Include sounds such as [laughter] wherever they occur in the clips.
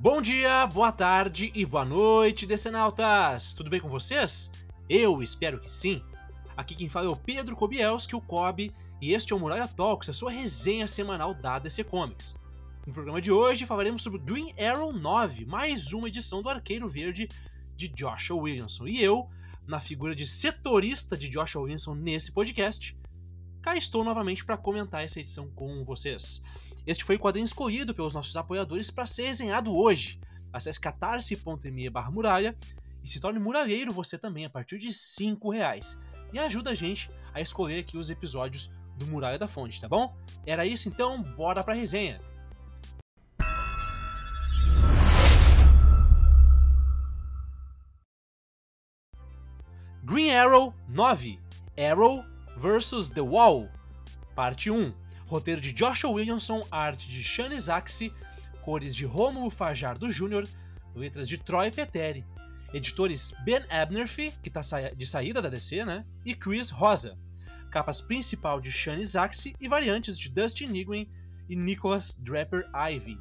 Bom dia, boa tarde e boa noite, decenautas! Tudo bem com vocês? Eu espero que sim. Aqui quem fala é o Pedro Kobielski, o Kobe, e este é o Muralha Talks, a sua resenha semanal da DC Comics. No programa de hoje falaremos sobre Green Arrow 9, mais uma edição do Arqueiro Verde de Joshua Williamson. E eu, na figura de setorista de Joshua Williamson nesse podcast, cá estou novamente para comentar essa edição com vocês. Este foi o quadrinho escolhido pelos nossos apoiadores para ser resenhado hoje. Acesse catarse.me barra muralha e se torne muralheiro você também a partir de 5 reais. E ajuda a gente a escolher aqui os episódios do Muralha da Fonte, tá bom? Era isso então, bora pra resenha! Green Arrow 9 Arrow vs The Wall Parte 1 Roteiro de Joshua Williamson, arte de Shane Zaxi, cores de Romulo Fajardo Jr., letras de Troy Peteri, editores Ben Abnerfi, que está de saída da DC, né? E Chris Rosa. Capas principal de Shane Zaxi e variantes de Dustin Nguyen e Nicholas Draper Ivy.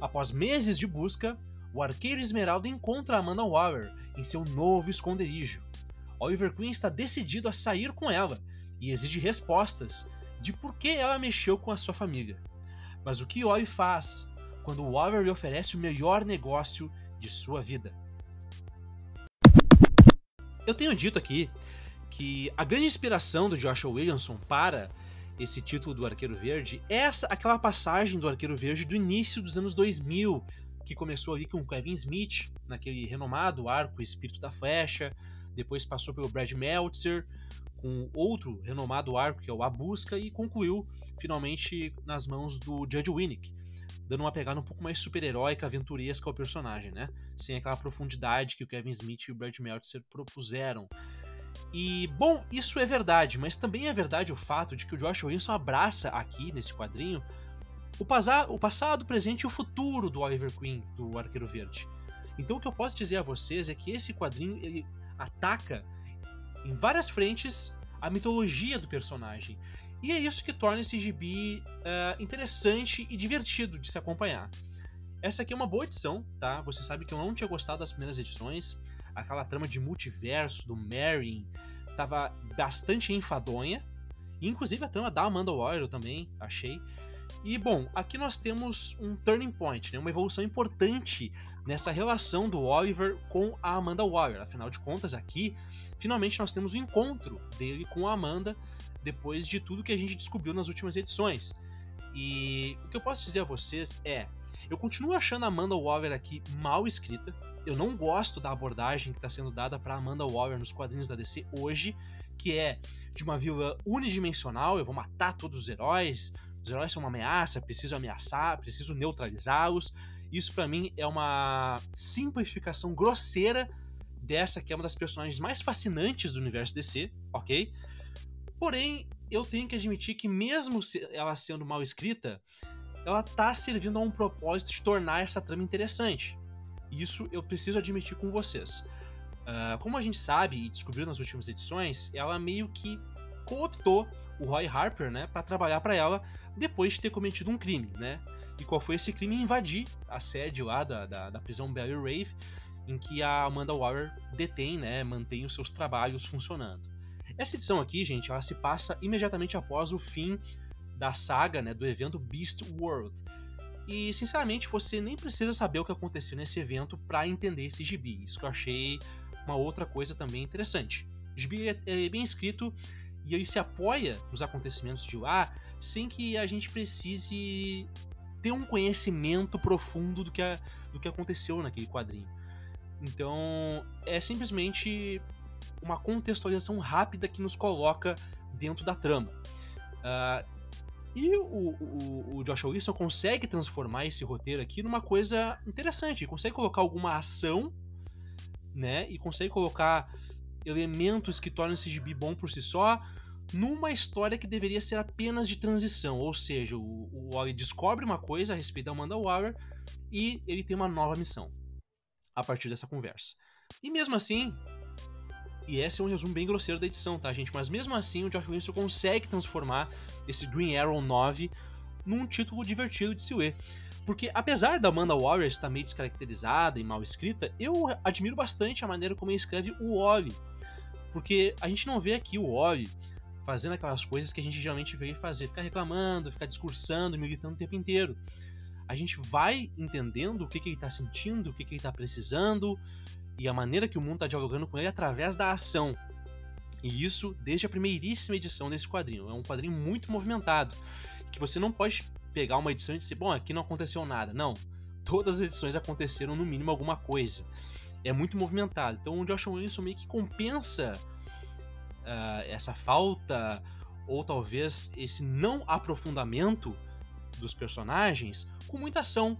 Após meses de busca, o arqueiro Esmeralda encontra Amanda Waller em seu novo esconderijo. Oliver Queen está decidido a sair com ela e exige respostas de por que ela mexeu com a sua família. Mas o que Oi faz quando o lhe oferece o melhor negócio de sua vida? Eu tenho dito aqui que a grande inspiração do Joshua Williamson para esse título do Arqueiro Verde é essa, aquela passagem do Arqueiro Verde do início dos anos 2000, que começou ali com Kevin Smith, naquele renomado arco Espírito da Flecha, depois passou pelo Brad Meltzer, com outro renomado arco, que é o A Busca, e concluiu finalmente nas mãos do Judge Winnick, dando uma pegada um pouco mais super-heróica, aventuresca ao personagem, né? Sem aquela profundidade que o Kevin Smith e o Brad Meltzer propuseram. E, bom, isso é verdade, mas também é verdade o fato de que o Josh Williamson abraça aqui, nesse quadrinho, o, o passado, o presente e o futuro do Oliver Queen, do Arqueiro Verde. Então o que eu posso dizer a vocês é que esse quadrinho ele ataca em várias frentes a mitologia do personagem. E é isso que torna esse gibi uh, interessante e divertido de se acompanhar. Essa aqui é uma boa edição, tá? Você sabe que eu não tinha gostado das primeiras edições. Aquela trama de multiverso do Marion tava bastante enfadonha. Inclusive a trama da Amanda Waller também achei. E bom, aqui nós temos um turning point, né? uma evolução importante nessa relação do Oliver com a Amanda Waller. Afinal de contas, aqui finalmente nós temos o encontro dele com a Amanda depois de tudo que a gente descobriu nas últimas edições. E o que eu posso dizer a vocês é, eu continuo achando a Amanda Waller aqui mal escrita. Eu não gosto da abordagem que está sendo dada para Amanda Waller nos quadrinhos da DC hoje, que é de uma vilã unidimensional, eu vou matar todos os heróis, os heróis são uma ameaça, preciso ameaçar, preciso neutralizá-los. Isso para mim é uma simplificação grosseira dessa que é uma das personagens mais fascinantes do universo DC, ok? Porém, eu tenho que admitir que mesmo ela sendo mal escrita, ela tá servindo a um propósito de tornar essa trama interessante. Isso eu preciso admitir com vocês. Uh, como a gente sabe e descobriu nas últimas edições, ela meio que cooptou o Roy Harper, né, para trabalhar para ela depois de ter cometido um crime, né? E qual foi esse crime? Invadir a sede lá da, da, da prisão Barry Rave, em que a Amanda Waller detém, né, mantém os seus trabalhos funcionando. Essa edição aqui, gente, ela se passa imediatamente após o fim da saga, né, do evento Beast World. E, sinceramente, você nem precisa saber o que aconteceu nesse evento para entender esse gibi. Isso que eu achei uma outra coisa também interessante. O gibi é, é bem escrito e ele se apoia nos acontecimentos de lá sem que a gente precise ter um conhecimento profundo do que, a, do que aconteceu naquele quadrinho. Então, é simplesmente uma contextualização rápida que nos coloca dentro da trama. Uh, e o, o, o Joshua Wilson consegue transformar esse roteiro aqui numa coisa interessante. consegue colocar alguma ação, né? E consegue colocar elementos que tornam esse gibi bom por si só, numa história que deveria ser apenas de transição. Ou seja, o, o Wally descobre uma coisa a respeito da Amanda Waller e ele tem uma nova missão a partir dessa conversa. E mesmo assim, e esse é um resumo bem grosseiro da edição, tá, gente? Mas mesmo assim, o Josh Williamson consegue transformar esse Green Arrow 9 num título divertido de se ler. Porque apesar da Amanda Warrior estar meio descaracterizada e mal escrita, eu admiro bastante a maneira como ele escreve o Ori. Porque a gente não vê aqui o Ori fazendo aquelas coisas que a gente geralmente vê ele fazer, ficar reclamando, ficar discursando, militando o tempo inteiro. A gente vai entendendo o que, que ele está sentindo, o que, que ele está precisando e a maneira que o mundo está dialogando com ele através da ação. E isso desde a primeiríssima edição desse quadrinho. É um quadrinho muito movimentado, que você não pode pegar uma edição e dizer, bom, aqui não aconteceu nada. Não. Todas as edições aconteceram no mínimo alguma coisa. É muito movimentado. Então o Josh Williamson meio que compensa uh, essa falta ou talvez esse não aprofundamento dos personagens com muita ação.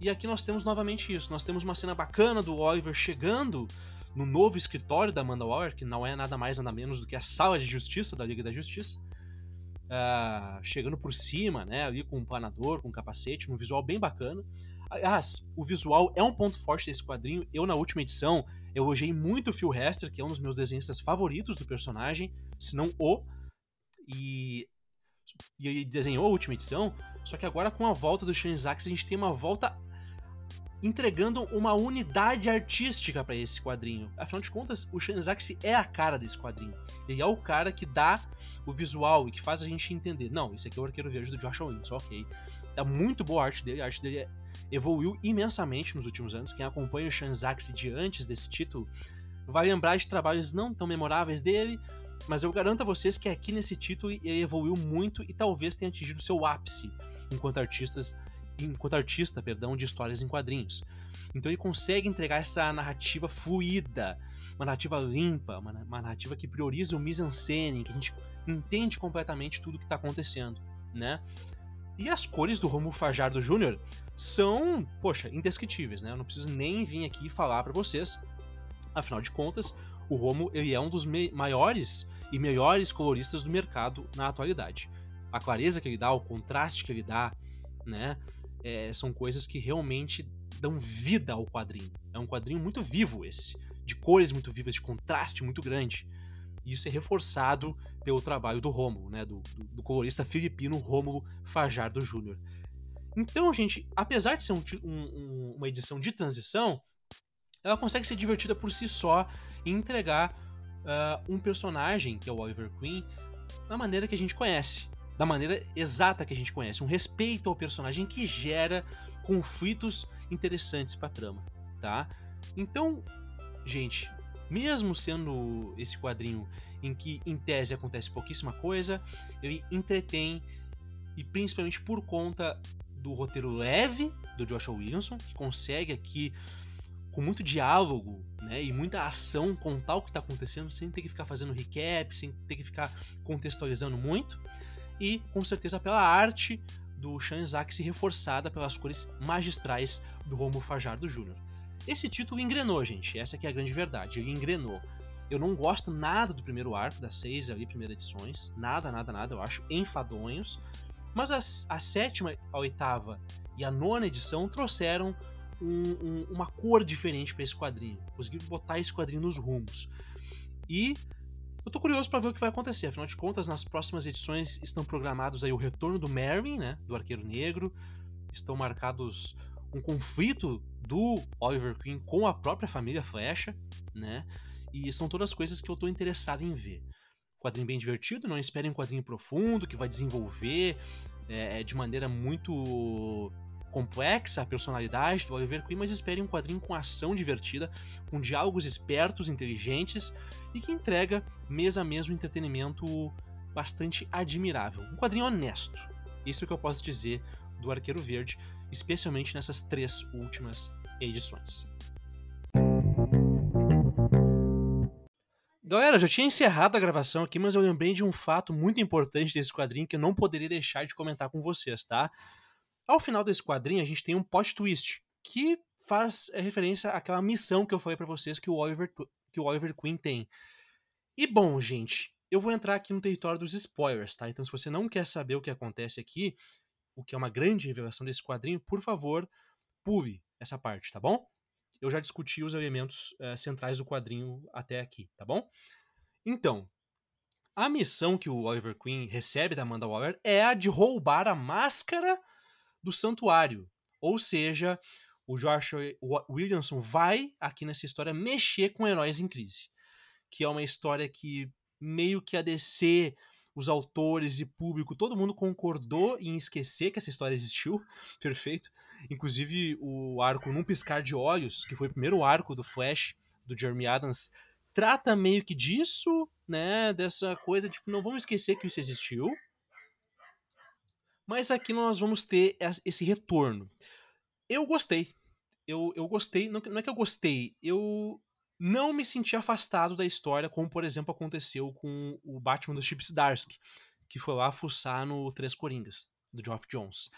E aqui nós temos novamente isso. Nós temos uma cena bacana do Oliver chegando no novo escritório da Amanda Waller, que não é nada mais nada menos do que a sala de justiça da Liga da Justiça. Uh, chegando por cima, né, ali com um planador, com um capacete, um visual bem bacana. Aliás, o visual é um ponto forte desse quadrinho. Eu, na última edição, elogiei muito o Phil Hester, que é um dos meus desenhistas favoritos do personagem, se não o. E, e desenhou a última edição, só que agora com a volta do Shanzax a gente tem uma volta entregando uma unidade artística para esse quadrinho. Afinal de contas, o Shanzax é a cara desse quadrinho. Ele é o cara que dá o visual e que faz a gente entender. Não, esse aqui é o Arqueiro Verde do Josh Williams, ok. Tá muito boa a arte dele, a arte dele evoluiu imensamente nos últimos anos. Quem acompanha o Shanzax de antes desse título vai lembrar de trabalhos não tão memoráveis dele, mas eu garanto a vocês que aqui nesse título ele evoluiu muito e talvez tenha atingido seu ápice enquanto artistas enquanto artista, perdão, de histórias em quadrinhos. Então ele consegue entregar essa narrativa fluida, uma narrativa limpa, uma, uma narrativa que prioriza o mise-en-scène, que a gente entende completamente tudo o que está acontecendo, né? E as cores do Romulo Fajardo Jr. são, poxa, indescritíveis, né? Eu não preciso nem vir aqui falar para vocês. Afinal de contas, o Romo ele é um dos maiores e melhores coloristas do mercado na atualidade. A clareza que ele dá, o contraste que ele dá, né? É, são coisas que realmente dão vida ao quadrinho. É um quadrinho muito vivo esse, de cores muito vivas, de contraste muito grande. E isso é reforçado pelo trabalho do Rômulo, né, do, do, do colorista filipino Rômulo Fajardo Jr. Então, gente, apesar de ser um, um, uma edição de transição, ela consegue ser divertida por si só e entregar uh, um personagem, que é o Oliver Queen, da maneira que a gente conhece da maneira exata que a gente conhece, um respeito ao personagem que gera conflitos interessantes para trama, tá? Então, gente, mesmo sendo esse quadrinho em que em tese acontece pouquíssima coisa, ele entretém e principalmente por conta do roteiro leve do Joshua Williamson, que consegue aqui com muito diálogo né, e muita ação contar o que está acontecendo sem ter que ficar fazendo recap, sem ter que ficar contextualizando muito e com certeza pela arte do Shanzak reforçada pelas cores magistrais do Romulo Fajardo Jr. Esse título engrenou, gente, essa é a grande verdade, ele engrenou. Eu não gosto nada do primeiro arco, das seis ali primeiras edições, nada, nada, nada, eu acho enfadonhos, mas a, a sétima, a oitava e a nona edição trouxeram um, um, uma cor diferente para esse quadrinho, conseguiram botar esse quadrinho nos rumos. E eu tô curioso para ver o que vai acontecer, afinal de contas, nas próximas edições estão programados aí o retorno do Mervyn, né, do Arqueiro Negro, estão marcados um conflito do Oliver Queen com a própria família Flecha, né, e são todas coisas que eu tô interessado em ver. Quadrinho bem divertido, não esperem um quadrinho profundo, que vai desenvolver é, de maneira muito complexa a personalidade do Oliver Queen, mas espere um quadrinho com ação divertida, com diálogos espertos, inteligentes e que entrega mês a mês um entretenimento bastante admirável. Um quadrinho honesto. Isso é o que eu posso dizer do Arqueiro Verde, especialmente nessas três últimas edições. Galera, já tinha encerrado a gravação aqui, mas eu lembrei de um fato muito importante desse quadrinho que eu não poderia deixar de comentar com vocês, tá? Ao final desse quadrinho, a gente tem um plot twist que faz referência àquela missão que eu falei para vocês que o Oliver, que o Oliver Queen tem. E bom, gente, eu vou entrar aqui no território dos spoilers, tá? Então, se você não quer saber o que acontece aqui, o que é uma grande revelação desse quadrinho, por favor, pule essa parte, tá bom? Eu já discuti os elementos uh, centrais do quadrinho até aqui, tá bom? Então, a missão que o Oliver Queen recebe da Amanda Waller é a de roubar a máscara do santuário, Ou seja, o Josh Williamson vai, aqui nessa história, mexer com heróis em crise. Que é uma história que meio que a DC, os autores e público, todo mundo concordou em esquecer que essa história existiu. [laughs] Perfeito. Inclusive, o arco Num Piscar de Olhos, que foi o primeiro arco do Flash, do Jeremy Adams, trata meio que disso, né? Dessa coisa, tipo, não vamos esquecer que isso existiu. Mas aqui nós vamos ter esse retorno. Eu gostei. Eu, eu gostei. Não, não é que eu gostei. Eu não me senti afastado da história, como por exemplo aconteceu com o Batman do Chip Zdarsky, que foi lá fuçar no Três Coringas, do Geoff Jones.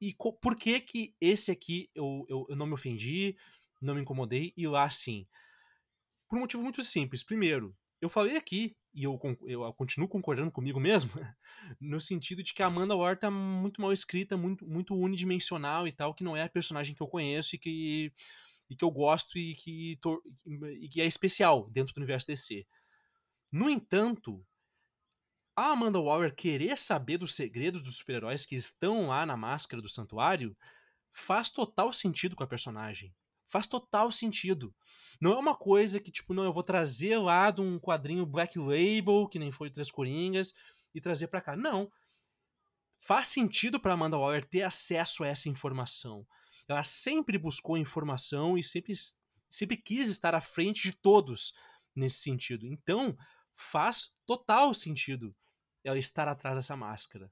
E por que que esse aqui eu, eu, eu não me ofendi, não me incomodei, e lá sim? Por um motivo muito simples. Primeiro, eu falei aqui, e eu, eu continuo concordando comigo mesmo, [laughs] no sentido de que a Amanda Waller tá muito mal escrita, muito, muito unidimensional e tal, que não é a personagem que eu conheço e que e que eu gosto e que, e que é especial dentro do universo DC. No entanto, a Amanda Waller querer saber dos segredos dos super-heróis que estão lá na máscara do santuário faz total sentido com a personagem. Faz total sentido. Não é uma coisa que, tipo, não, eu vou trazer lá de um quadrinho Black Label, que nem foi Três Coringas, e trazer para cá. Não. Faz sentido para Amanda Waller ter acesso a essa informação ela sempre buscou informação e sempre, sempre quis estar à frente de todos nesse sentido. Então, faz total sentido ela estar atrás dessa máscara,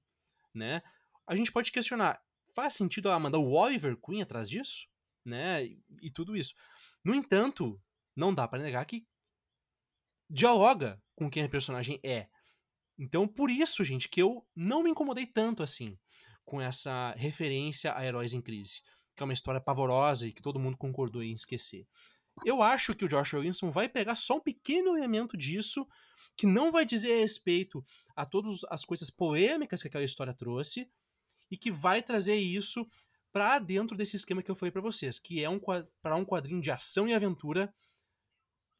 né? A gente pode questionar, faz sentido ela mandar o Oliver Queen atrás disso, né? E, e tudo isso. No entanto, não dá para negar que dialoga com quem a personagem é. Então, por isso, gente, que eu não me incomodei tanto assim com essa referência a heróis em crise que é uma história pavorosa e que todo mundo concordou em esquecer. Eu acho que o Josh Williamson vai pegar só um pequeno elemento disso, que não vai dizer respeito a todas as coisas polêmicas que aquela história trouxe, e que vai trazer isso para dentro desse esquema que eu falei para vocês, que é um para um quadrinho de ação e aventura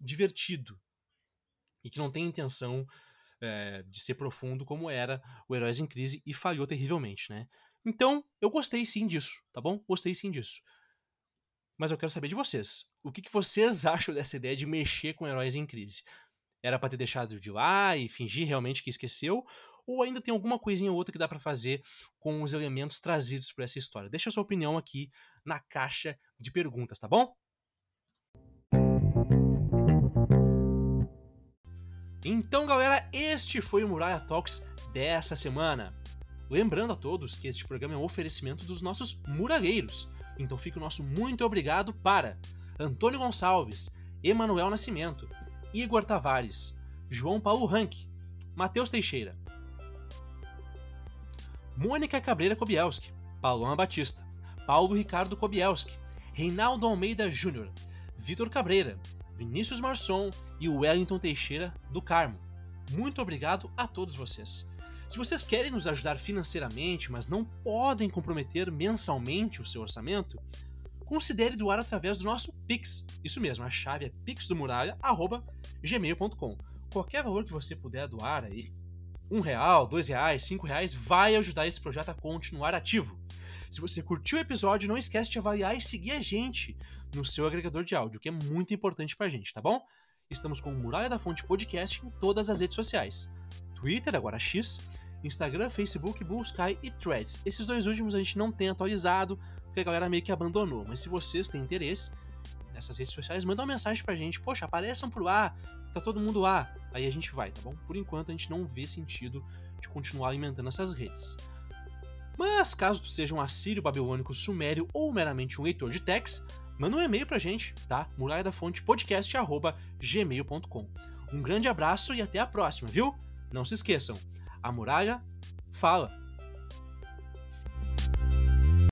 divertido e que não tem intenção é, de ser profundo como era o Heróis em Crise e falhou terrivelmente, né? Então, eu gostei sim disso, tá bom? Gostei sim disso. Mas eu quero saber de vocês. O que, que vocês [laughs] acham dessa ideia de mexer com heróis em crise? Era para ter deixado de lá e fingir realmente que esqueceu? Ou ainda tem alguma coisinha ou outra que dá para fazer com os elementos trazidos por essa história? Deixa a sua opinião aqui na caixa de perguntas, tá bom? Então, galera, este foi o Muralha Talks dessa semana. Lembrando a todos que este programa é um oferecimento dos nossos muralheiros, então fica o nosso muito obrigado para Antônio Gonçalves, Emanuel Nascimento, Igor Tavares, João Paulo Rank, Matheus Teixeira, Mônica Cabreira Kobielski, Paulona Batista, Paulo Ricardo Kobielski, Reinaldo Almeida Júnior, Vitor Cabreira, Vinícius Marçom e Wellington Teixeira do Carmo. Muito obrigado a todos vocês. Se vocês querem nos ajudar financeiramente, mas não podem comprometer mensalmente o seu orçamento, considere doar através do nosso Pix. Isso mesmo, a chave é pixdomuralha.gmail.com. Qualquer valor que você puder doar aí, um real, dois reais, cinco reais, vai ajudar esse projeto a continuar ativo. Se você curtiu o episódio, não esquece de avaliar e seguir a gente no seu agregador de áudio, que é muito importante pra gente, tá bom? Estamos com o Muralha da Fonte Podcast em todas as redes sociais. Twitter, agora X, Instagram, Facebook, Blue Sky e Threads. Esses dois últimos a gente não tem atualizado, porque a galera meio que abandonou. Mas se vocês têm interesse nessas redes sociais, manda uma mensagem pra gente. Poxa, apareçam por lá, tá todo mundo lá. Aí a gente vai, tá bom? Por enquanto a gente não vê sentido de continuar alimentando essas redes. Mas caso tu seja um assírio babilônico sumério ou meramente um leitor de text, manda um e-mail pra gente, tá? Muralha da Fonte podcast@gmail.com. Um grande abraço e até a próxima, viu? Não se esqueçam, a muralha fala.